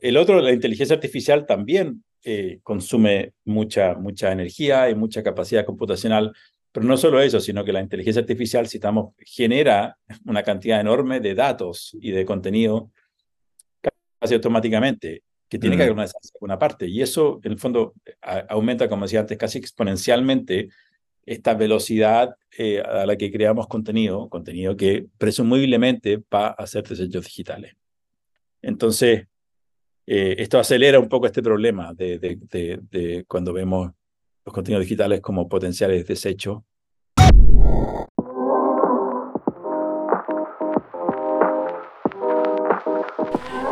El otro, la inteligencia artificial también eh, consume mucha, mucha energía y mucha capacidad computacional, pero no solo eso, sino que la inteligencia artificial, citamos, genera una cantidad enorme de datos y de contenido casi automáticamente, que tiene que haber una, parte. Y eso, en el fondo, aumenta, como decía antes, casi exponencialmente esta velocidad eh, a la que creamos contenido, contenido que presumiblemente va a hacer desechos digitales. Entonces, eh, esto acelera un poco este problema de, de, de, cuando vemos los contenidos digitales como potenciales desechos.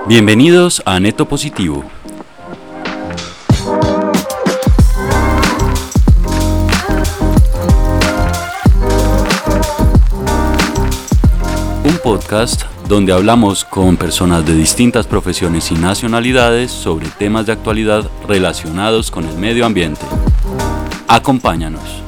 Bienvenidos a Neto Positivo podcast donde hablamos con personas de distintas profesiones y nacionalidades sobre temas de actualidad relacionados con el medio ambiente. Acompáñanos.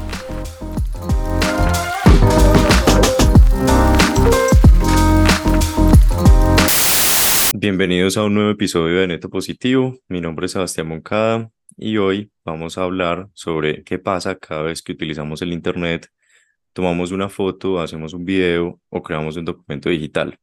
Bienvenidos a un nuevo episodio de Neto Positivo. Mi nombre es Sebastián Moncada y hoy vamos a hablar sobre qué pasa cada vez que utilizamos el Internet tomamos una foto, hacemos un video o creamos un documento digital.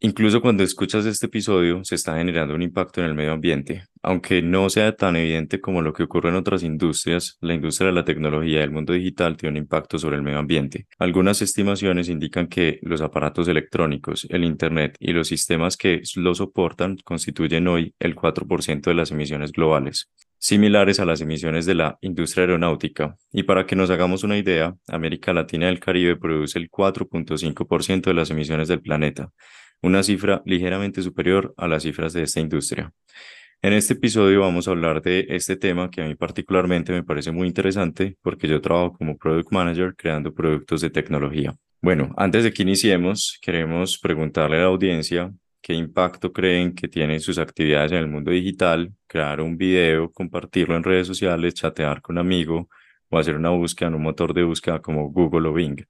Incluso cuando escuchas este episodio se está generando un impacto en el medio ambiente. Aunque no sea tan evidente como lo que ocurre en otras industrias, la industria de la tecnología y el mundo digital tiene un impacto sobre el medio ambiente. Algunas estimaciones indican que los aparatos electrónicos, el Internet y los sistemas que lo soportan constituyen hoy el 4% de las emisiones globales similares a las emisiones de la industria aeronáutica. Y para que nos hagamos una idea, América Latina y el Caribe produce el 4.5% de las emisiones del planeta, una cifra ligeramente superior a las cifras de esta industria. En este episodio vamos a hablar de este tema que a mí particularmente me parece muy interesante porque yo trabajo como Product Manager creando productos de tecnología. Bueno, antes de que iniciemos, queremos preguntarle a la audiencia qué impacto creen que tienen sus actividades en el mundo digital, crear un video, compartirlo en redes sociales, chatear con un amigo o hacer una búsqueda en un motor de búsqueda como Google o Bing.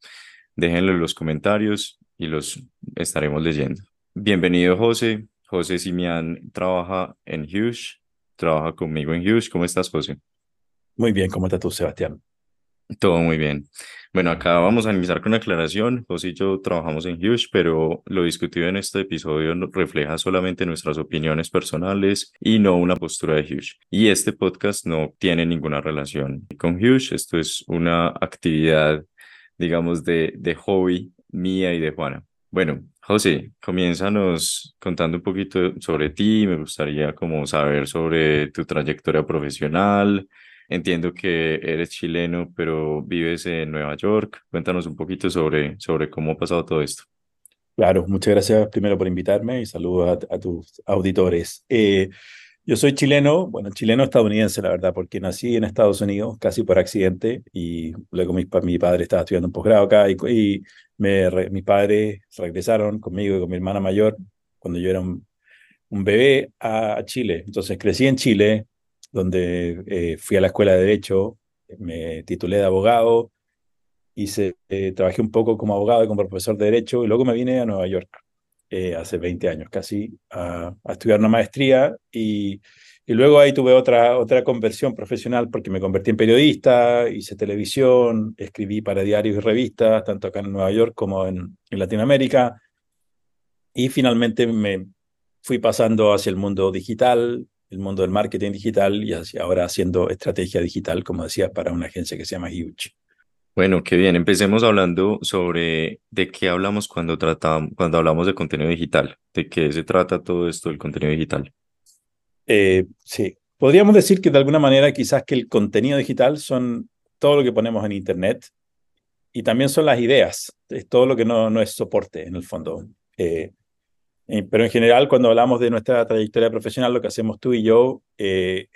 Déjenlo en los comentarios y los estaremos leyendo. Bienvenido José. José Simián trabaja en Hughes, trabaja conmigo en Hughes. ¿Cómo estás, José? Muy bien, ¿cómo estás tú, Sebastián? Todo muy bien. Bueno, acá vamos a iniciar con una aclaración. José y yo trabajamos en Huge, pero lo discutido en este episodio refleja solamente nuestras opiniones personales y no una postura de Huge. Y este podcast no tiene ninguna relación con Huge. Esto es una actividad, digamos, de, de hobby mía y de Juana. Bueno, José, comiénzanos contando un poquito sobre ti. Me gustaría como saber sobre tu trayectoria profesional, Entiendo que eres chileno, pero vives en Nueva York. Cuéntanos un poquito sobre, sobre cómo ha pasado todo esto. Claro, muchas gracias primero por invitarme y saludos a, tus auditores. Eh, yo soy chileno, bueno, chileno estadounidense, la verdad, porque nací en Estados Unidos casi por accidente y luego mi, mi padre estaba estudiando un posgrado acá y, y me, mis padres regresaron conmigo y con mi hermana mayor cuando yo era un, un bebé a Chile. Entonces crecí en Chile, donde eh, fui a la escuela de Derecho, me titulé de abogado, hice, eh, trabajé un poco como abogado y como profesor de Derecho, y luego me vine a Nueva York eh, hace 20 años casi a, estudiar una maestría, y, y, luego ahí tuve otra, otra conversión profesional porque me convertí en periodista, hice televisión, escribí para diarios y revistas, tanto acá en Nueva York como en, en Latinoamérica, y finalmente me fui pasando hacia el mundo digital, el mundo del marketing digital y ahora haciendo estrategia digital, como decía, para una agencia que se llama Huge. Bueno, qué bien. Empecemos hablando sobre de qué hablamos cuando tratamos, cuando hablamos de contenido digital. ¿De qué se trata todo esto del contenido digital? Eh, sí, podríamos decir que de alguna manera quizás que el contenido digital son todo lo que ponemos en Internet y también son las ideas, es todo lo que no, no es soporte en el fondo. Eh, eh, pero en general, cuando hablamos de nuestra trayectoria profesional, lo que hacemos tú y yo, eh,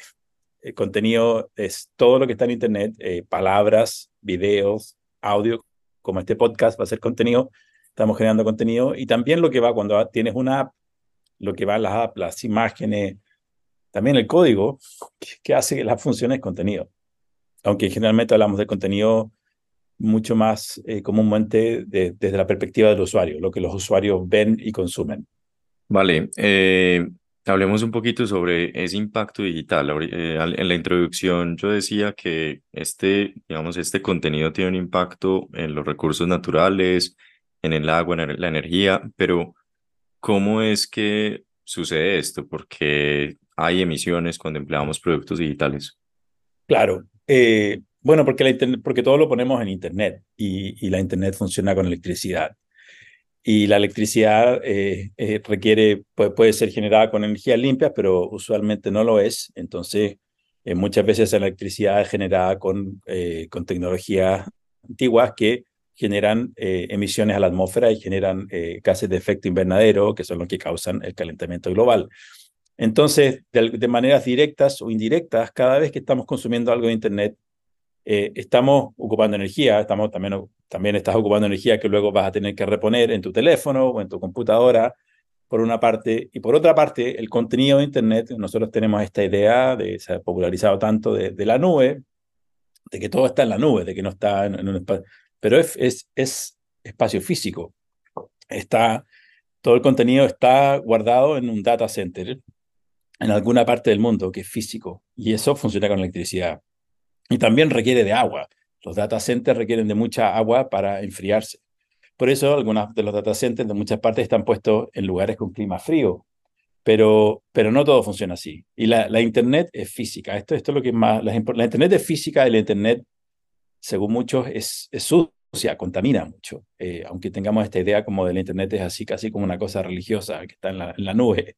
el contenido es todo lo que está en Internet, eh, palabras, videos, audio, como este podcast va a ser contenido, estamos generando contenido, y también lo que va cuando tienes una app, lo que va en las apps, las imágenes, también el código que, hace que las funciones contenido. Aunque generalmente hablamos de contenido mucho más comúnmente desde la perspectiva del usuario, lo que los usuarios ven y consumen. Vale, eh, Hablemos un poquito sobre ese impacto digital. Eh, en la introducción yo decía que este, digamos, este contenido tiene un impacto en los recursos naturales, en el agua, en la energía, pero ¿cómo es que sucede esto? Porque hay emisiones cuando empleamos productos digitales. Claro. Eh, bueno, porque, la porque todo lo ponemos en Internet y, y la Internet funciona con electricidad y la electricidad eh, eh, requiere, puede, puede, ser generada con energías limpias, pero usualmente no lo es. Entonces, eh, muchas veces la electricidad es generada con, con tecnologías antiguas que generan emisiones a la atmósfera y generan gases de efecto invernadero, que son los que causan el calentamiento global. Entonces, de, de maneras directas o indirectas, cada vez que estamos consumiendo algo de Internet, estamos ocupando energía, estamos también también estás ocupando energía que luego vas a tener que reponer en tu teléfono o en tu computadora, por una parte. Y por otra parte, el contenido de Internet, nosotros tenemos esta idea, de, se ha popularizado tanto de, la nube, de que todo está en la nube, de que no está en, un espacio. Pero es, es, es espacio físico. Está, todo el contenido está guardado en un data center en alguna parte del mundo que es físico y eso funciona con electricidad. Y también requiere de agua. Los data centers requieren de mucha agua para enfriarse. Por eso algunos de los data centers de muchas partes están puestos en lugares con clima frío, pero, pero no todo funciona así. Y la, la Internet es física. Esto, esto es lo que más... La, la, Internet es física y la Internet, según muchos, es, es sucia, contamina mucho. Eh, aunque tengamos esta idea como de la Internet es así, casi como una cosa religiosa que está en la, en la nube.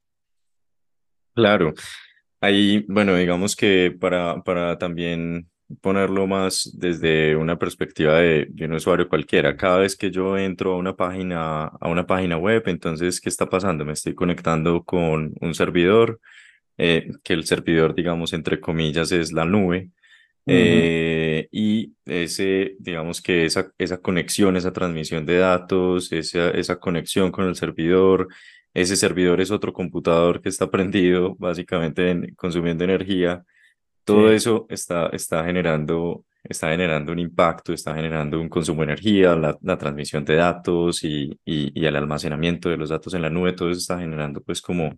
Claro. Ahí, bueno, digamos que para, para también ponerlo más desde una perspectiva de, un usuario cualquiera. Cada vez que yo entro a una página, a una página web, entonces, ¿qué está pasando? Me estoy conectando con un servidor, eh, que el servidor, digamos, entre comillas, es la nube. Eh, y ese, digamos que esa, esa conexión, esa transmisión de datos, esa, esa conexión con el servidor, ese servidor es otro computador que está prendido, básicamente consumiendo energía todo eso está, está, generando, está generando un impacto, está generando un consumo de energía, la, la transmisión de datos y, y, el almacenamiento de los datos en la nube, todo eso está generando pues como,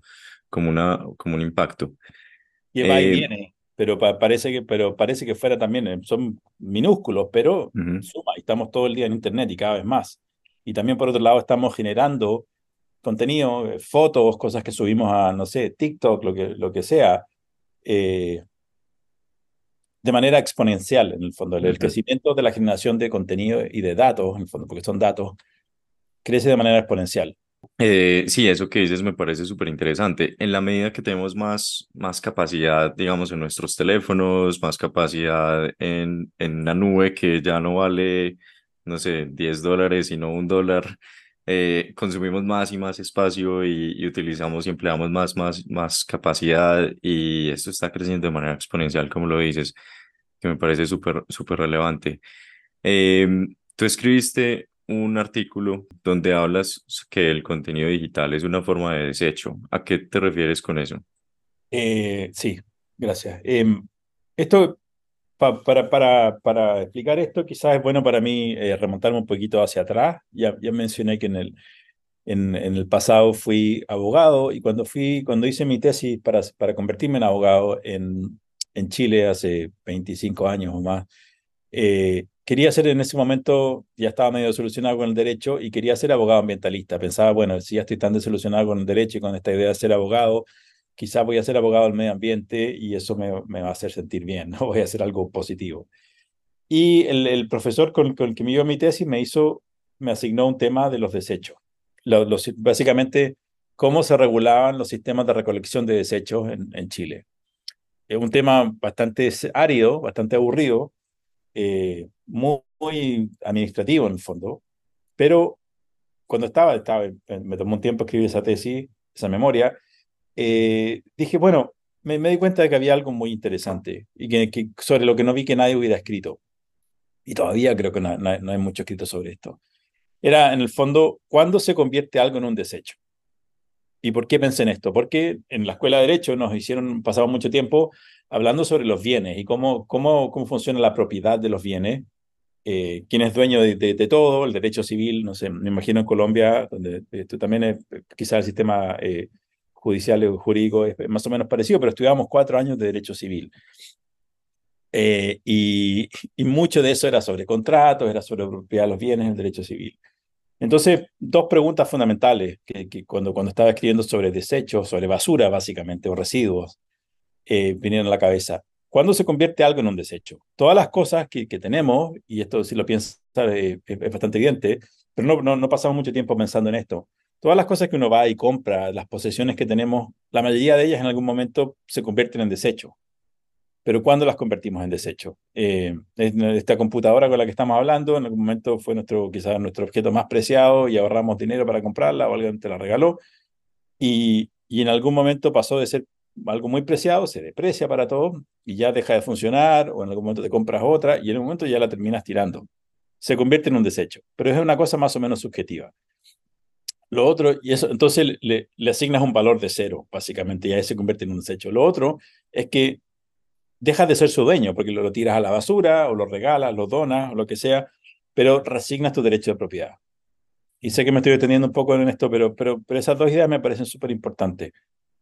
como, una, como un impacto. Y va y eh, viene, pero parece, que, pero parece que fuera también, eh, son minúsculos, pero suma, estamos todo el día en Internet y cada vez más. Y también por otro lado estamos generando contenido, eh, fotos, cosas que subimos a, no sé, TikTok, lo que, lo que sea, eh, de manera exponencial, en el fondo. El, crecimiento de la generación de contenido y de datos, en el fondo, porque son datos, crece de manera exponencial. Eh, sí, eso que dices me parece súper interesante. En la medida que tenemos más, más capacidad, digamos, en nuestros teléfonos, más capacidad en, en la nube que ya no vale, no sé, 10 dólares, sino un dólar, eh, consumimos más y más espacio y, y, utilizamos y empleamos más, más, más capacidad y esto está creciendo de manera exponencial, como lo dices, que me parece súper, súper relevante. Em, tú escribiste un artículo donde hablas que el contenido digital es una forma de desecho. ¿A qué te refieres con eso? Eh, sí, gracias. Em, esto para, para, para, explicar esto, quizás es bueno para mí eh, remontarme un poquito hacia atrás. Ya, ya mencioné que en el, en, en, el pasado fui abogado y cuando, fui, cuando hice mi tesis para, para convertirme en abogado en, en Chile hace 25 años o más, eh, quería ser en ese momento, ya estaba medio solucionado con el derecho y quería ser abogado ambientalista. Pensaba, bueno, si ya estoy tan desolucionado con el derecho y con esta idea de ser abogado, quizás voy a ser abogado del medio ambiente y eso me, me, va a hacer sentir bien, ¿no? Voy a hacer algo positivo. Y el, el profesor con, con, el que me dio mi tesis me hizo, me asignó un tema de los desechos. Los, básicamente, cómo se regulaban los sistemas de recolección de desechos en, en Chile. Es un tema bastante árido, bastante aburrido, eh, muy, muy, administrativo en el fondo, pero cuando estaba, estaba, me tomó un tiempo escribir esa tesis, esa memoria, eh, dije, bueno, me, di cuenta de que había algo muy interesante y que, sobre lo que no vi que nadie hubiera escrito. Y todavía creo que no, no, hay mucho escrito sobre esto. Era, en el fondo, ¿cuándo se convierte algo en un desecho? ¿Y por qué pensé en esto? Porque en la escuela de Derecho nos hicieron, pasamos mucho tiempo hablando sobre los bienes y cómo, cómo, cómo funciona la propiedad de los bienes, eh, quién es dueño de, todo, el derecho civil, no sé, me imagino en Colombia, donde esto también es quizás el sistema eh, judicial y jurídico es más o menos parecido, pero estudiamos cuatro años de derecho civil. Eh, y, mucho de eso era sobre contratos, era sobre propiedad de los bienes, el derecho civil. Entonces, dos preguntas fundamentales que, que cuando, cuando estaba escribiendo sobre desechos, sobre basura básicamente, o residuos, eh, vinieron a la cabeza. ¿Cuándo se convierte algo en un desecho? Todas las cosas que, que tenemos, y esto si lo piensas eh, es, bastante evidente, pero no, no, no pasamos mucho tiempo pensando en esto. Todas las cosas que uno va y compra, las posesiones que tenemos, la mayoría de ellas en algún momento se convierten en desecho pero ¿cuándo las convertimos en desecho? Eh, esta computadora con la que estamos hablando, en algún momento fue nuestro, quizás nuestro objeto más preciado y ahorramos dinero para comprarla o alguien te la regaló, y, y en algún momento pasó de ser algo muy preciado, se deprecia para todos y ya deja de funcionar, o en algún momento te compras otra y en un momento ya la terminas tirando. Se convierte en un desecho, pero es una cosa más o menos subjetiva. Lo otro, y eso, entonces le, le asignas un valor de cero, básicamente, y ahí se convierte en un desecho. Lo otro es que dejas de ser su dueño, porque lo, tiras a la basura, o lo regalas, lo donas, o lo que sea, pero resignas tu derecho de propiedad. Y sé que me estoy deteniendo un poco en esto, pero, pero, pero esas dos ideas me parecen súper importantes.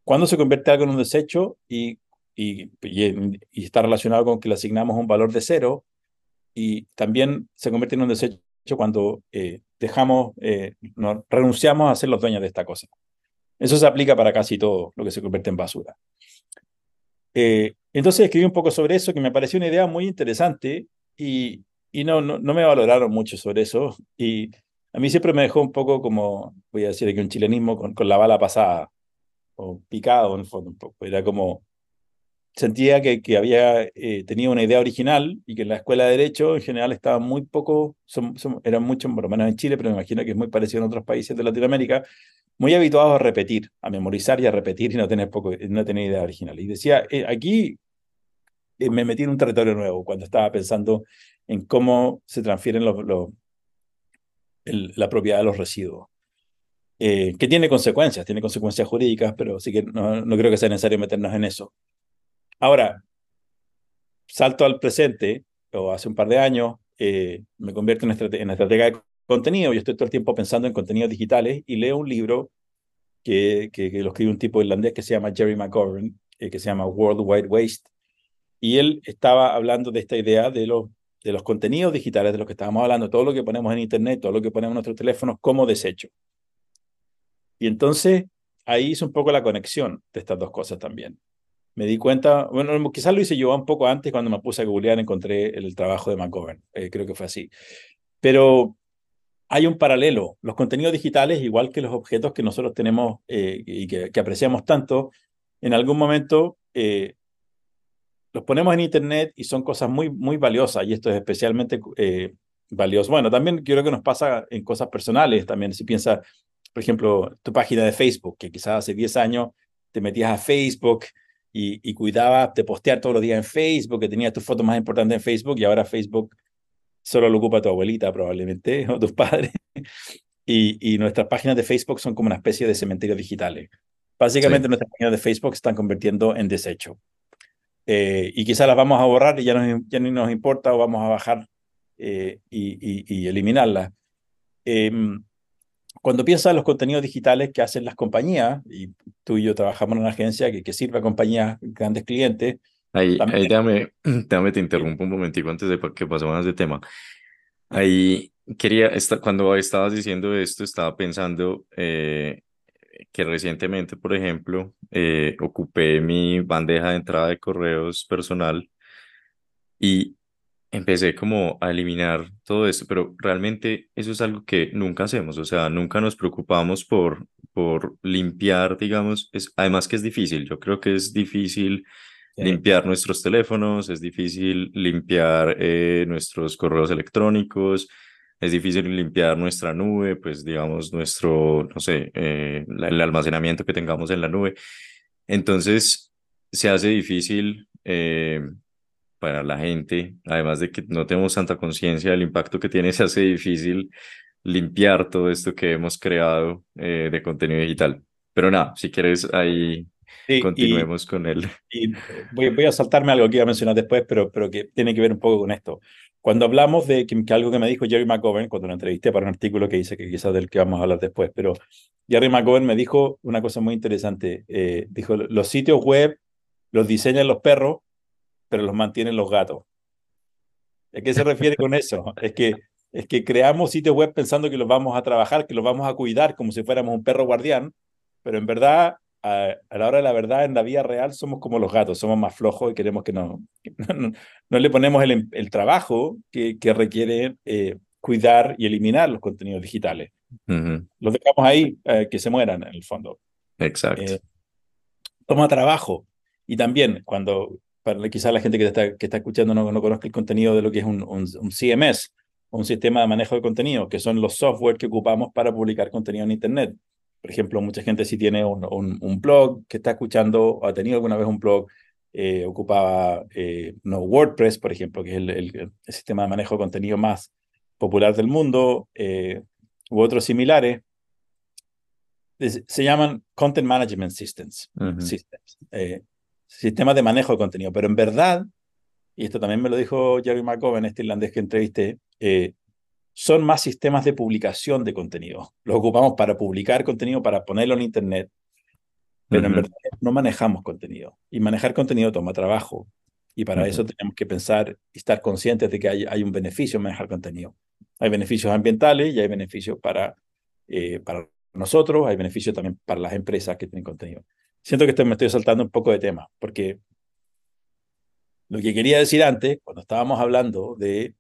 ¿Cuándo se convierte algo en un desecho y, y, y, está relacionado con que le asignamos un valor de cero? Y también se convierte en un desecho cuando eh, dejamos, eh, no, renunciamos a ser los dueños de esta cosa. Eso se aplica para casi todo lo que se convierte en basura. Eh, entonces escribí un poco sobre eso, que me pareció una idea muy interesante y, y no, no, no, me valoraron mucho sobre eso. Y a mí siempre me dejó un poco como, voy a decir aquí un chilenismo, con, con la bala pasada, o picado en el fondo un poco. Era como, sentía que, que había eh, tenía una idea original y que en la escuela de Derecho en general estaba muy poco, son, son, eran muchos, por lo menos en Chile, pero me imagino que es muy parecido en otros países de Latinoamérica, muy habituados a repetir, a memorizar y a repetir y no tener, poco, no tener idea original. Y decía, eh, aquí eh, me metí en un territorio nuevo cuando estaba pensando en cómo se transfieren los, los, el, la propiedad de los residuos. Eh, que tiene consecuencias, tiene consecuencias jurídicas, pero sí que no, no creo que sea necesario meternos en eso. Ahora, salto al presente, o hace un par de años, eh, me convierto en, estrate en estratega de contenido. Yo estoy todo el tiempo pensando en contenidos digitales y leo un libro que, que, lo escribe un tipo irlandés que se llama Jerry McGovern, eh, que se llama World Wide Waste. Y él estaba hablando de esta idea de los, de los contenidos digitales, de los que estábamos hablando, todo lo que ponemos en Internet, todo lo que ponemos en nuestros teléfonos como desecho. Y entonces ahí hice un poco la conexión de estas dos cosas también. Me di cuenta, bueno, quizás lo hice yo un poco antes cuando me puse a googlear, encontré el, trabajo de McGovern, eh, creo que fue así. Pero hay un paralelo. Los contenidos digitales, igual que los objetos que nosotros tenemos eh, y que, que, apreciamos tanto, en algún momento eh, los ponemos en Internet y son cosas muy, muy valiosas, y esto es especialmente eh, valioso. Bueno, también creo que nos pasa en cosas personales, también si piensas, por ejemplo, tu página de Facebook, que quizás hace 10 años te metías a Facebook y, y cuidabas de postear todos los días en Facebook, que tenías tus fotos más importantes en Facebook, y ahora Facebook solo lo ocupa tu abuelita probablemente o tus padres. Y, y, nuestras páginas de Facebook son como una especie de cementerio digitales. Básicamente sí. nuestras páginas de Facebook se están convirtiendo en desecho. Eh, y quizás las vamos a borrar y ya, no, ya ni nos importa o vamos a bajar eh, y, y, y, eliminarlas. Eh, cuando piensas en los contenidos digitales que hacen las compañías, y tú y yo trabajamos en una agencia que, que sirve a compañías, grandes clientes, Ahí, ahí déjame, déjame, te interrumpo un momentico antes de que pasemos de tema. Ahí quería, esta, cuando estabas diciendo esto, estaba pensando eh, que recientemente, por ejemplo, eh, ocupé mi bandeja de entrada de correos personal y empecé como a eliminar todo esto, pero realmente eso es algo que nunca hacemos, o sea, nunca nos preocupamos por, por limpiar, digamos, es, además que es difícil, yo creo que es difícil limpiar nuestros teléfonos, es difícil limpiar eh, nuestros correos electrónicos, es difícil limpiar nuestra nube, pues digamos nuestro, no sé, eh, el almacenamiento que tengamos en la nube. Entonces, se hace difícil eh, para la gente, además de que no tenemos tanta conciencia del impacto que tiene, se hace difícil limpiar todo esto que hemos creado eh, de contenido digital. Pero nada, si quieres ahí Sí, Continuemos y, con él. Y voy, voy, a saltarme algo que iba a mencionar después, pero, pero que tiene que ver un poco con esto. Cuando hablamos de que, que algo que me dijo Jerry McGovern, cuando lo entrevisté para un artículo que hice, que quizás del que vamos a hablar después, pero Jerry McGovern me dijo una cosa muy interesante. Eh, dijo, los sitios web los diseñan los perros, pero los mantienen los gatos. ¿A qué se refiere con eso? Es que, es que creamos sitios web pensando que los vamos a trabajar, que los vamos a cuidar como si fuéramos un perro guardián, pero en verdad, a, la hora de la verdad, en la vida real somos como los gatos, somos más flojos y queremos que no, no, le ponemos el, el trabajo que, que requiere eh, cuidar y eliminar los contenidos digitales. Los dejamos ahí eh, que se mueran en el fondo. Exacto. Eh, toma trabajo. Y también cuando, para quizás la gente que está, que está escuchando no, no conozca el contenido de lo que es un, un, CMS, un sistema de manejo de contenido, que son los software que ocupamos para publicar contenido en Internet. Por ejemplo, mucha gente si tiene un, un, blog que está escuchando o ha tenido alguna vez un blog, eh, ocupaba no, WordPress, por ejemplo, que es el, el, sistema de manejo de contenido más popular del mundo, eh, u otros similares, se llaman Content Management Systems, eh, sistemas de manejo de contenido. Pero en verdad, y esto también me lo dijo Jerry McGovern, este irlandés que entrevisté, eh, son más sistemas de publicación de contenido. Los ocupamos para publicar contenido, para ponerlo en Internet, pero en verdad no manejamos contenido. Y manejar contenido toma trabajo. Y para eso tenemos que pensar y estar conscientes de que hay, hay un beneficio en manejar contenido. Hay beneficios ambientales y hay beneficios para, eh, para nosotros, hay beneficios también para las empresas que tienen contenido. Siento que me estoy saltando un poco de tema, porque lo que quería decir antes, cuando estábamos hablando de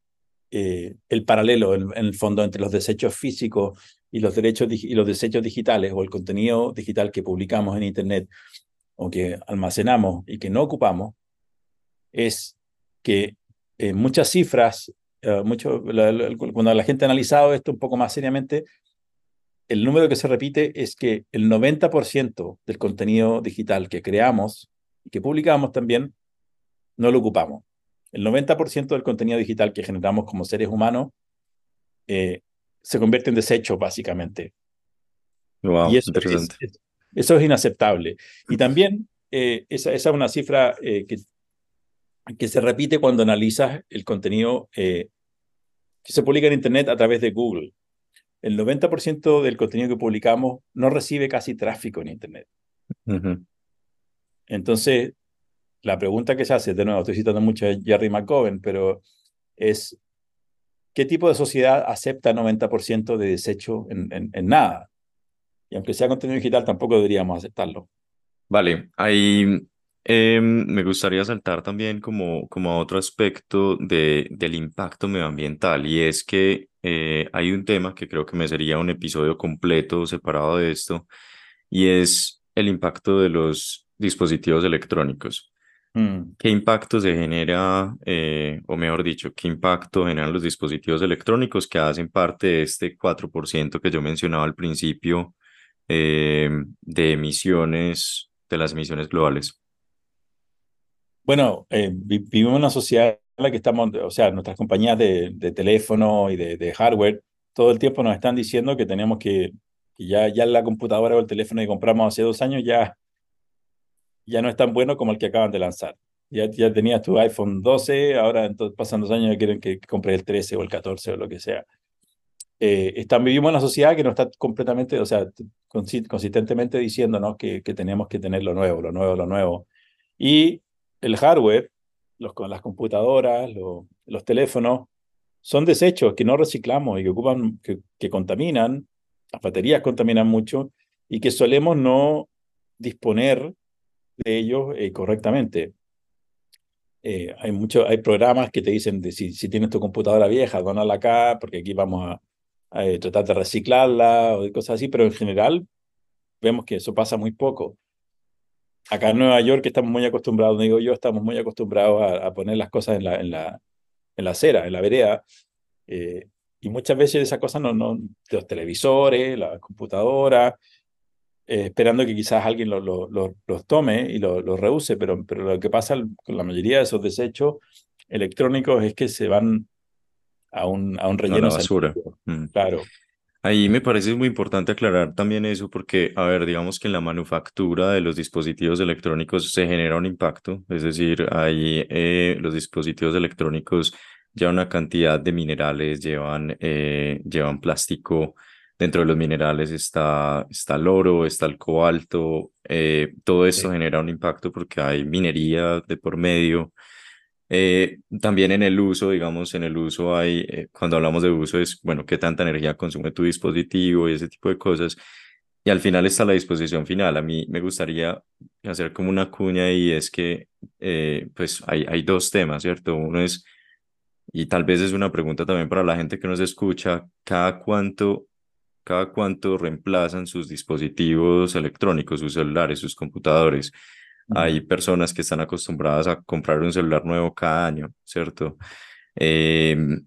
eh, el paralelo en, el fondo entre los desechos físicos y los desechos digitales o el contenido digital que publicamos en internet o que almacenamos y que no ocupamos es que eh, muchas cifras eh, cuando la gente ha analizado esto un poco más seriamente, el número que se repite es que el 90% del contenido digital que creamos y que publicamos también no lo ocupamos. El 90% del contenido digital que generamos como seres humanos eh, se convierte en desecho, básicamente. Wow, y eso, interesante. Es, eso es inaceptable. Y también eh, esa, esa, es una cifra que que se repite cuando analizas el contenido eh, que se publica en Internet a través de Google. El 90% del contenido que publicamos no recibe casi tráfico en Internet. Entonces, la pregunta que se hace, de nuevo, estoy citando mucho a Jerry McGovern, pero es, ¿qué tipo de sociedad acepta 90% de desecho en, en nada? Y aunque sea contenido digital, tampoco deberíamos aceptarlo. Vale, hay Em, me gustaría saltar también como, como a otro aspecto de, del impacto medioambiental y es que eh, hay un tema que creo que me sería un episodio completo separado de esto y es el impacto de los dispositivos electrónicos. Mm. ¿Qué impacto se genera, eh, o mejor dicho, qué impacto generan los dispositivos electrónicos que hacen parte de este 4% que yo mencionaba al principio em, de emisiones, de las emisiones globales? Bueno, eh, vivimos en una sociedad la que estamos, o sea, nuestras compañías de, teléfono y de, hardware todo el tiempo nos están diciendo que tenemos que, ya, ya la computadora o el teléfono que compramos hace dos años ya, ya no es tan bueno como el que acaban de lanzar. Ya, ya tenías tu iPhone 12, ahora entonces pasan dos años y quieren que compres el 13 o el 14 o lo que sea. Eh, vivimos en una sociedad que no está completamente, o sea, consistentemente diciéndonos que, que tenemos que tener lo nuevo, lo nuevo, lo nuevo. Y el hardware, los, las computadoras, los teléfonos, son desechos que no reciclamos y que ocupan, que, contaminan, las baterías contaminan mucho y que solemos no disponer de ellos eh, correctamente. Eh, hay, mucho, hay programas que te dicen si, si tienes tu computadora vieja, donala acá, porque aquí vamos a, eh, tratar de reciclarla o de cosas así, pero en general vemos que eso pasa muy poco acá en Nueva York estamos muy acostumbrados, digo yo, estamos muy acostumbrados a, poner las cosas en la, en, la, en la acera, en la vereda. Eh, y muchas veces esas cosas no, no, los televisores, la computadora, eh, esperando que quizás alguien lo, lo, los tome y los reuse, pero, pero lo que pasa con la mayoría de esos desechos electrónicos es que se van a un, a un relleno. A basura. Mm. Claro. Ahí me parece muy importante aclarar también eso porque, a ver, digamos que en la manufactura de los dispositivos electrónicos se genera un impacto, es decir, ahí eh, los dispositivos electrónicos llevan una cantidad de minerales, llevan, eh, llevan plástico, Dentro de los minerales está, está el oro, está el cobalto. Eh, todo esto genera un impacto porque hay minería de por medio. Eh, también en el uso, digamos, en el uso hay, eh, cuando hablamos de uso es, bueno, qué tanta energía consume tu dispositivo y ese tipo de cosas. Y al final está la disposición final. A mí me gustaría hacer como una cuña y es que, pues, hay, hay dos temas, ¿cierto? Uno es, y tal vez es una pregunta también para la gente que nos escucha, ¿cada cuánto cada cuánto reemplazan sus dispositivos electrónicos, sus celulares, sus computadores. Hay personas que están acostumbradas a comprar un celular nuevo cada año, ¿cierto? Em,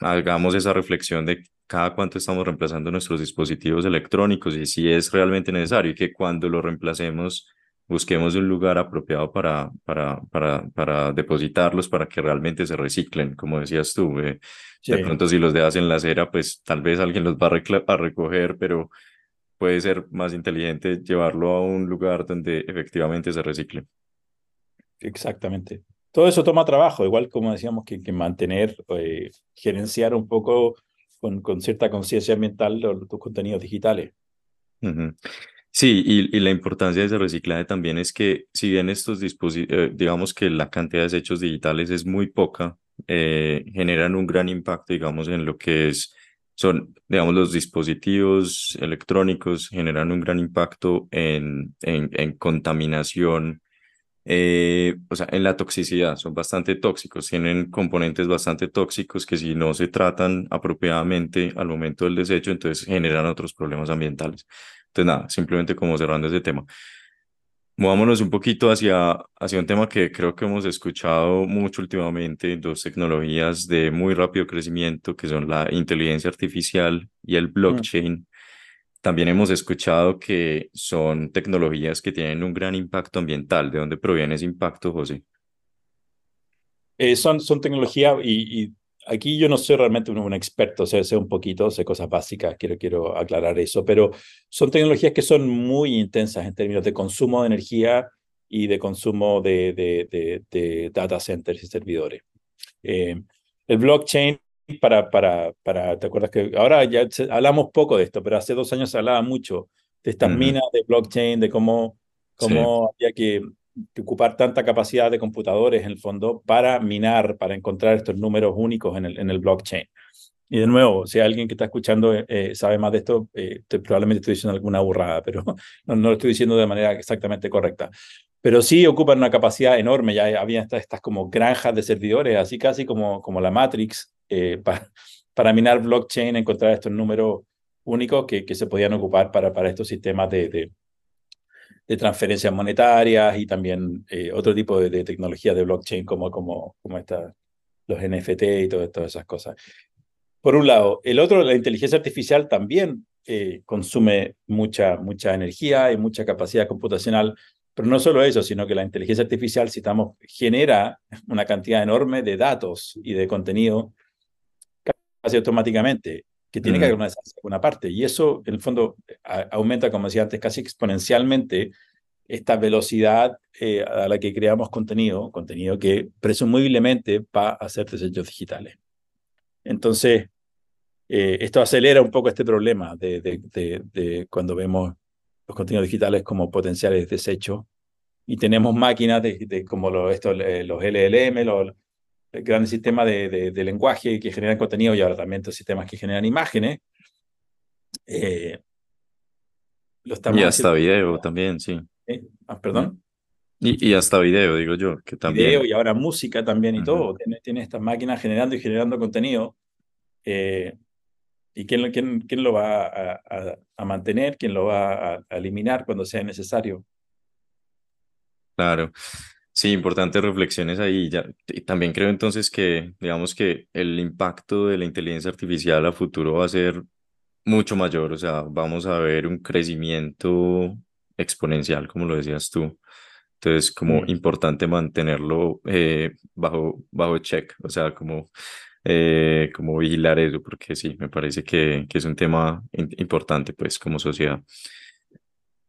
hagamos esa reflexión de cada cuánto estamos reemplazando nuestros dispositivos electrónicos y si es realmente necesario y que cuando lo reemplacemos busquemos un lugar apropiado para, para, para, para depositarlos para que realmente se reciclen, como decías tú. Eh, de pronto si los dejas en la acera, pues tal vez alguien los va a, recoger, pero puede ser más inteligente llevarlo a un lugar donde efectivamente se recicle. Exactamente. Todo eso toma trabajo, igual como decíamos que, que mantener, eh, gerenciar un poco con, con cierta conciencia ambiental los, tus contenidos digitales. Sí, y, la importancia de ese reciclaje también es que si bien estos dispositivos, eh, digamos que la cantidad de desechos digitales es muy poca, eh, generan un gran impacto, digamos, en lo que es, son, digamos, los dispositivos electrónicos generan un gran impacto en, en, en contaminación, eh, o sea, en la toxicidad, son bastante tóxicos, tienen componentes bastante tóxicos que si no se tratan apropiadamente al momento del desecho, entonces generan otros problemas ambientales. Entonces, nada, simplemente como cerrando ese tema. Movámonos un poquito hacia, hacia un tema que creo que hemos escuchado mucho últimamente, dos tecnologías de muy rápido crecimiento, que son la inteligencia artificial y el mm. blockchain. También hemos escuchado que son tecnologías que tienen un gran impacto ambiental. ¿De dónde proviene ese impacto, José? Eh, son, son tecnologías y, aquí yo no soy realmente un, experto, sé, sé, un poquito, sé cosas básicas, quiero, quiero aclarar eso, pero son tecnologías que son muy intensas en términos de consumo de energía y de consumo de, de, de, data centers y servidores. Eh, el blockchain, para, para, para, ¿te acuerdas que ahora ya hablamos poco de esto, pero hace dos años se hablaba mucho de estas minas de blockchain, de cómo, cómo había que ocupar tanta capacidad de computadores en el fondo para minar, para encontrar estos números únicos en el, en el blockchain. Y de nuevo, si alguien que está escuchando eh, eh, sabe más de esto, eh, probablemente estoy diciendo alguna burrada, pero no, no, lo estoy diciendo de manera exactamente correcta. Pero sí ocupan una capacidad enorme, ya había estas, estas como granjas de servidores, así casi como, como la Matrix, para, para minar blockchain, encontrar estos números únicos que, que se podían ocupar para, para estos sistemas de, de de transferencias monetarias y también eh, otro tipo de, de, tecnología de blockchain como, como, como esta, los NFT y todas esas cosas. Por un lado. El otro, la inteligencia artificial también eh, consume mucha, mucha energía y mucha capacidad computacional, pero no solo eso, sino que la inteligencia artificial, citamos, genera una cantidad enorme de datos y de contenido casi automáticamente que tiene que haber una, una parte. Y eso, en el fondo, aumenta, como decía antes, casi exponencialmente esta velocidad eh, a la que creamos contenido, contenido que presumiblemente va a hacer desechos digitales. Entonces, eh, esto acelera un poco este problema de, de, de, cuando vemos los contenidos digitales como potenciales desechos y tenemos máquinas de, como lo, esto, eh, los LLM, los, grandes sistemas de, de, lenguaje que generan contenido y ahora también estos sistemas que generan imágenes. Eh, y hasta video también, sí. ¿Eh? Ah, ¿Perdón? Y, y, hasta video, digo yo, que también. Video y ahora música también y todo. Tiene, tiene, estas máquinas generando y generando contenido. Eh, ¿Y quién, quién, quién lo va a, a, a, mantener? ¿Quién lo va a, eliminar cuando sea necesario? Claro. Sí, importantes reflexiones ahí. Ya, y también creo entonces que, digamos que el impacto de la inteligencia artificial a futuro va a ser mucho mayor, o sea, vamos a ver un crecimiento exponencial, como lo decías tú. Entonces, como importante mantenerlo eh, bajo, bajo check, o sea, como, eh, como vigilar eso, porque sí, me parece que, que es un tema importante, pues, como sociedad.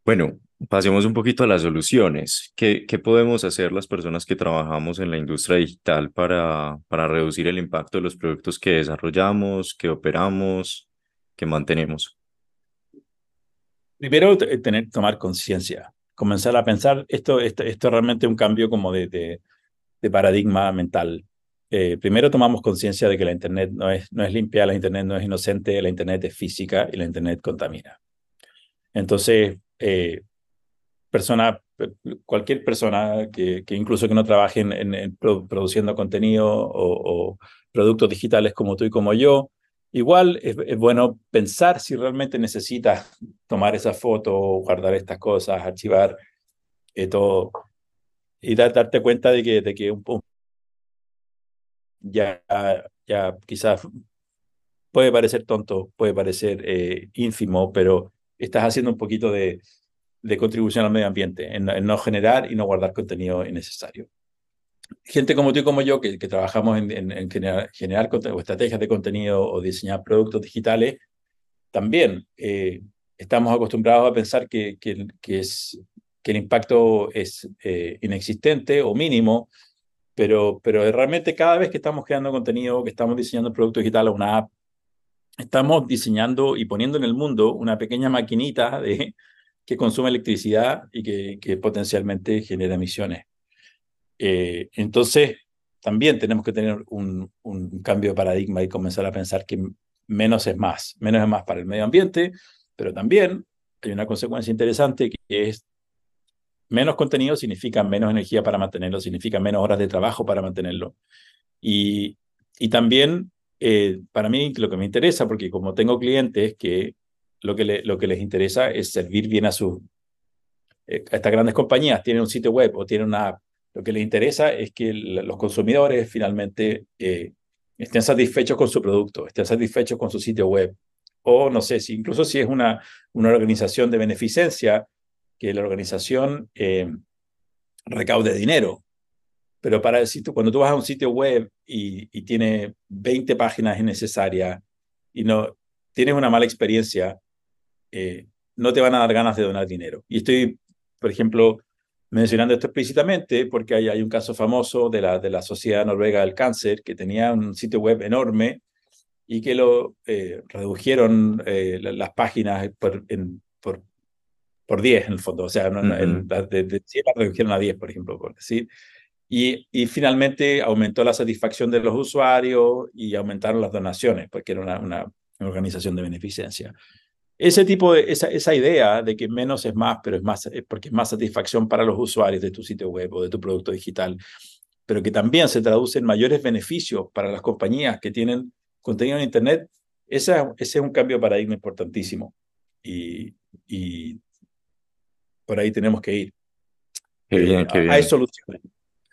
Bueno, pasemos un poquito a las soluciones. ¿Qué, ¿Qué, podemos hacer las personas que trabajamos en la industria digital para, para reducir el impacto de los productos que desarrollamos, que operamos? que mantenemos? Primero, tener, tomar conciencia, comenzar a pensar, esto, esto, esto es realmente un cambio como de, de, paradigma mental. Eh, primero tomamos conciencia de que la Internet no es, no es limpia, la Internet no es inocente, la Internet es física y la Internet contamina. Entonces, eh, persona, cualquier persona que, incluso que no trabaje en, produciendo contenido o, productos digitales como tú y como yo, igual es, bueno pensar si realmente necesitas tomar esa foto, guardar estas cosas, archivar eh, todo y darte cuenta de que, de que un, ya, ya quizás puede parecer tonto, puede parecer eh, ínfimo, pero estás haciendo un poquito de, de contribución al medio ambiente, en, no generar y no guardar contenido innecesario. Gente como tú y como yo, que, que trabajamos en, en, generar, generar estrategias de contenido o diseñar productos digitales, también eh, estamos acostumbrados a pensar que, que, que, es, que el impacto es eh, inexistente o mínimo, pero, pero realmente cada vez que estamos creando contenido, que estamos diseñando un producto digital o una app, estamos diseñando y poniendo en el mundo una pequeña maquinita de, que consume electricidad y que, potencialmente genera emisiones. Eh, entonces, también tenemos que tener un, cambio de paradigma y comenzar a pensar que menos es más. Menos es más para el medio ambiente, pero también hay una consecuencia interesante que es menos contenido significa menos energía para mantenerlo, significa menos horas de trabajo para mantenerlo. Y, y también, eh, para mí, lo que me interesa, porque como tengo clientes que lo que, lo que les interesa es servir bien a, su, eh, a estas grandes compañías. Tienen un sitio web o tienen una app. Lo que les interesa es que los consumidores finalmente eh, estén satisfechos con su producto, estén satisfechos con su sitio web. O no sé, si incluso si es una, una organización de beneficencia, que la organización eh, recaude dinero. Pero para el sitio, cuando tú vas a un sitio web y, y tiene 20 páginas innecesarias y no tienes una mala experiencia, eh, no te van a dar ganas de donar dinero. Y estoy, por ejemplo, mencionando esto explícitamente porque hay, hay un caso famoso de la, de la Sociedad Noruega del Cáncer que tenía un sitio web enorme y que lo eh, redujeron eh, las páginas por, en, por, por 10 en el fondo, o sea, de, de 100 las redujeron a 10, por ejemplo, por decir. Y, y, finalmente aumentó la satisfacción de los usuarios y aumentaron las donaciones, porque era una, una organización de beneficencia. Ese tipo de, esa, esa idea de que menos es más, pero es más, porque es más satisfacción para los usuarios de tu sitio web o de tu producto digital, pero que también se traduce en mayores beneficios para las compañías que tienen contenido en Internet, esa, ese es un cambio de paradigma importantísimo. Y, y por ahí tenemos que ir. Qué bien, eh, qué bien. Hay soluciones.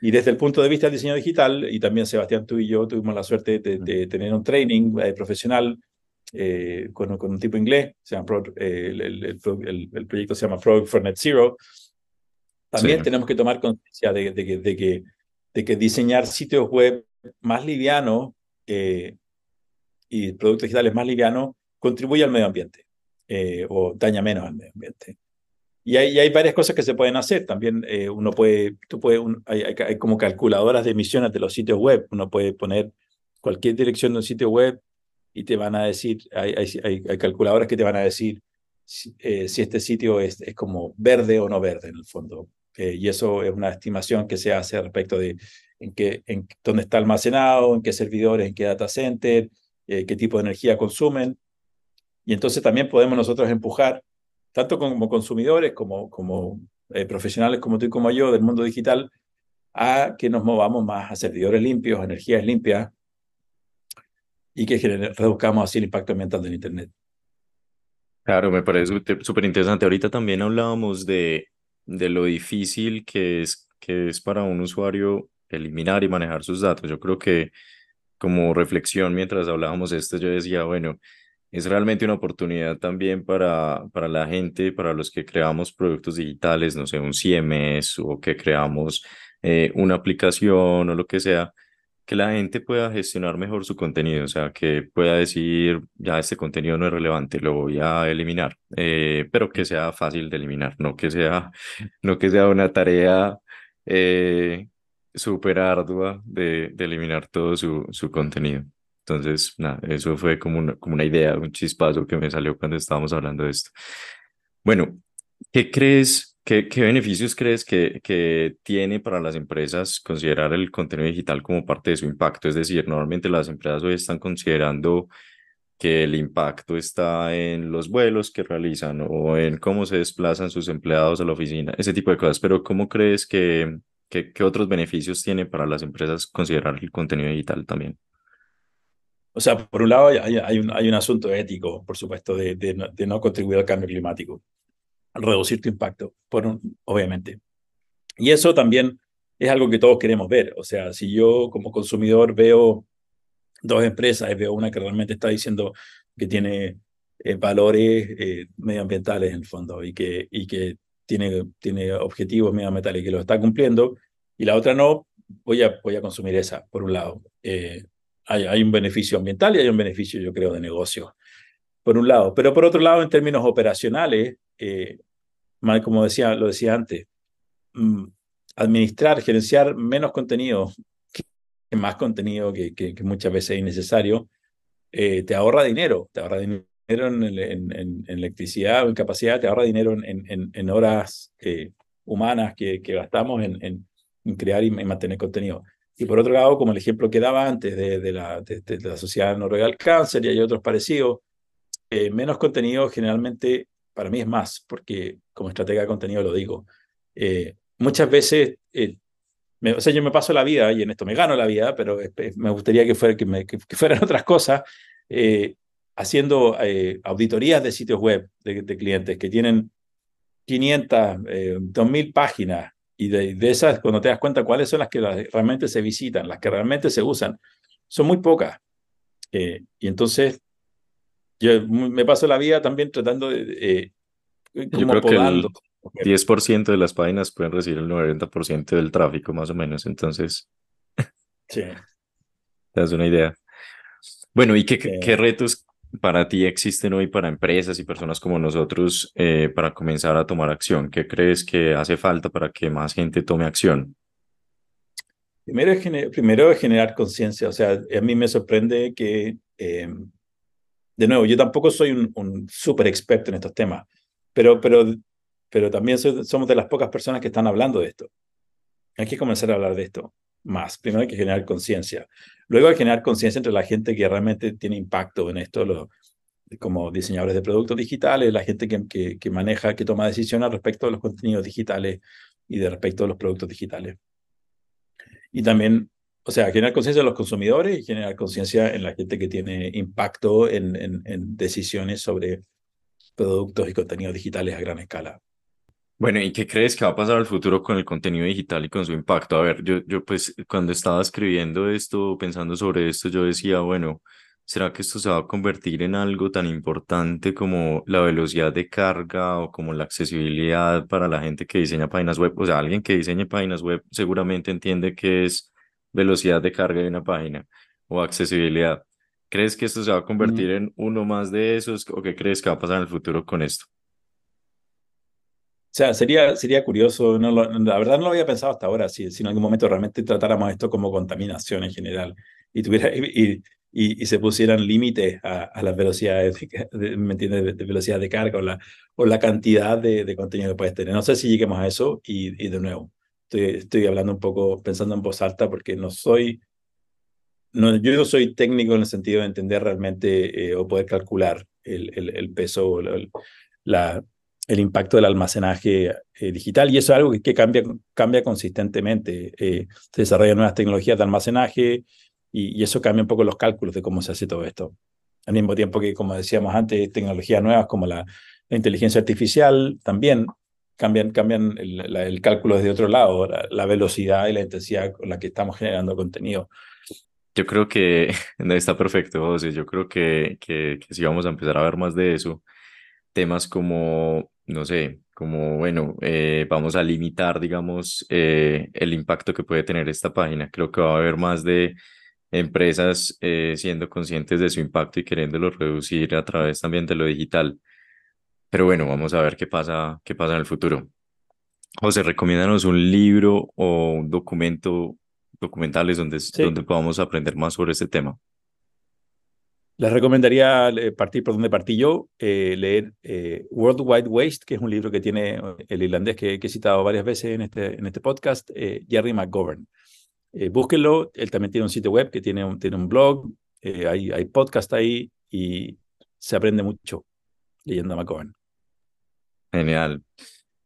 Y desde el punto de vista del diseño digital, y también Sebastián, tú y yo tuvimos la suerte de, de tener un training eh, profesional eh, con, con, un tipo inglés, se llama eh, el, el, el, proyecto se llama Product for Net Zero. También tenemos que tomar conciencia de, de, de, que, de que diseñar sitios web más livianos eh, y productos digitales más livianos contribuye al medio ambiente o daña menos al medio ambiente. Y hay, hay, varias cosas que se pueden hacer. También uno puede, tú puede, hay, hay, hay, como calculadoras de emisiones de los sitios web. Uno puede poner cualquier dirección de un sitio web y te van a decir, hay, hay, hay calculadoras que te van a decir si, eh, si este sitio es, es, como verde o no verde en el fondo. Eh, y eso es una estimación que se hace respecto de en qué, en dónde está almacenado, en qué servidores, en qué data center, eh, qué tipo de energía consumen. Y entonces también podemos nosotros empujar, tanto como consumidores como, como profesionales como tú y como yo del mundo digital, a que nos movamos más a servidores limpios, energías limpias, y que reduzcamos así el impacto ambiental del Internet. Claro, me parece súper interesante. Ahorita también hablábamos de, de lo difícil que es, que es para un usuario eliminar y manejar sus datos. Yo creo que como reflexión mientras hablábamos esto, yo decía, bueno, es realmente una oportunidad también para, para la gente, para los que creamos productos digitales, no sé, un CMS o que creamos eh, una aplicación o lo que sea, que la gente pueda gestionar mejor su contenido, o sea, que pueda decir, ya este contenido no es relevante, lo voy a eliminar, eh, pero que sea fácil de eliminar, no que sea, no que sea una tarea eh, súper ardua de, de, eliminar todo su, su contenido. Entonces, eso fue como una, como una idea, un chispazo que me salió cuando estábamos hablando de esto. Bueno, ¿qué crees, qué, qué beneficios crees que, que tiene para las empresas considerar el contenido digital como parte de su impacto? Es decir, normalmente las empresas hoy están considerando que el impacto está en los vuelos que realizan o en cómo se desplazan sus empleados a la oficina, ese tipo de cosas. Pero ¿cómo crees que, que, otros beneficios tiene para las empresas considerar el contenido digital también? O sea, por un lado hay, hay, un, hay un asunto ético, por supuesto, de, de, no, contribuir al cambio climático, reducir tu impacto, por obviamente. Y eso también es algo que todos queremos ver. O sea, si yo como consumidor veo dos empresas veo una que realmente está diciendo que tiene eh, valores eh, medioambientales en el fondo y que, y que tiene, tiene objetivos medioambientales y que los está cumpliendo, y la otra no, voy a, voy a consumir esa, por un lado. Eh, hay un beneficio ambiental y hay un beneficio, yo creo, de negocio, por un lado. Pero por otro lado, en términos operacionales, como decía, lo decía antes, mm, administrar, gerenciar menos contenido más contenido que, que, muchas veces es innecesario, eh, te ahorra dinero, te ahorra dinero en, en, en, electricidad en capacidad, te ahorra dinero en, en horas eh, humanas que, que gastamos en, crear y mantener contenido. Y por otro lado, como el ejemplo que daba antes de, de, la, de, la Sociedad Noruega del Cáncer y hay otros parecidos, eh, menos contenido generalmente para mí es más, porque como estratega de contenido lo digo. muchas veces o sea, yo me paso la vida, y en esto me gano la vida, pero me gustaría que, fuera, que, me, fueran otras cosas, eh, haciendo eh, auditorías de sitios web de, clientes que tienen 500, eh, 2000 páginas, y de, de, esas, cuando te das cuenta cuáles son las que realmente se visitan, las que realmente se usan, son muy pocas. Eh, y entonces, yo me paso la vida también tratando de... como podando. 10% de las páginas pueden recibir el 90% del tráfico, más o menos. Entonces, sí. te das una idea. Bueno, ¿y qué, qué retos para ti existen hoy para empresas y personas como nosotros eh, para comenzar a tomar acción? ¿Qué crees que hace falta para que más gente tome acción? Primero es, primero generar conciencia. O sea, a mí me sorprende que, em, de nuevo, yo tampoco soy un, un súper experto en estos temas, pero, pero pero también somos de las pocas personas que están hablando de esto. Hay que comenzar a hablar de esto más. Primero hay que generar conciencia. Luego hay que generar conciencia entre la gente que realmente tiene impacto en esto, como diseñadores de productos digitales, la gente que, que, maneja, que toma decisiones respecto a los contenidos digitales y de respecto a los productos digitales. Y también, o sea, generar conciencia en los consumidores y generar conciencia en la gente que tiene impacto en, en, en decisiones sobre productos y contenidos digitales a gran escala. Bueno, ¿y qué crees que va a pasar al futuro con el contenido digital y con su impacto? A ver, yo, yo pues cuando estaba escribiendo esto, pensando sobre esto, yo decía, bueno, ¿será que esto se va a convertir en algo tan importante como la velocidad de carga o como la accesibilidad para la gente que diseña páginas web? O sea, alguien que diseñe páginas web seguramente entiende que es velocidad de carga de una página o accesibilidad. ¿Crees que esto se va a convertir en uno más de esos o qué crees que va a pasar en el futuro con esto? O sea, sería, sería curioso, no la verdad no lo había pensado hasta ahora, si, si en algún momento realmente tratáramos esto como contaminación en general y, tuviera, y, y, se pusieran límites a, a, las velocidades, de, ¿me entiendes?, de, velocidad de carga o la, o la cantidad de, de, contenido que puedes tener. No sé si lleguemos a eso y, y de nuevo, estoy, estoy hablando un poco, pensando en voz alta porque no soy, no, yo no soy técnico en el sentido de entender realmente eh, o poder calcular el, el, el peso o la el impacto del almacenaje eh, digital y eso es algo que, cambia, cambia consistentemente. Eh, se desarrollan nuevas tecnologías de almacenaje y, eso cambia un poco los cálculos de cómo se hace todo esto. Al mismo tiempo que, como decíamos antes, tecnologías nuevas como la, inteligencia artificial también cambian, cambian el, cálculo desde otro lado, la, velocidad y la intensidad con la que estamos generando contenido. Yo creo que está perfecto, José. Yo creo que, que, que si vamos a empezar a ver más de eso, temas como no sé, como, bueno, eh, vamos a limitar, digamos, eh, el impacto que puede tener esta página. Creo que va a haber más de empresas eh, siendo conscientes de su impacto y queriéndolo reducir a través también de lo digital. Pero bueno, vamos a ver qué pasa, qué pasa en el futuro. José, recomiéndanos un libro o un documento, documentales donde, donde podamos aprender más sobre este tema. Les recomendaría partir por donde partí yo, eh, leer eh, World Wide Waste, que es un libro que tiene el irlandés que, he citado varias veces en este, en este podcast, eh, Jerry McGovern. búsquenlo, él también tiene un sitio web que tiene un, tiene un blog, hay, hay podcast ahí y se aprende mucho leyendo a McGovern. Genial.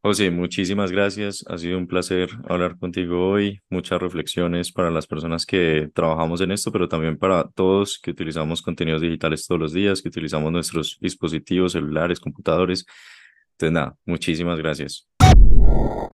José, muchísimas gracias. Ha sido un placer hablar contigo hoy. Muchas reflexiones para las personas que trabajamos en esto, pero también para todos que utilizamos contenidos digitales todos los días, que utilizamos nuestros dispositivos celulares, computadores. Entonces, nada, muchísimas gracias.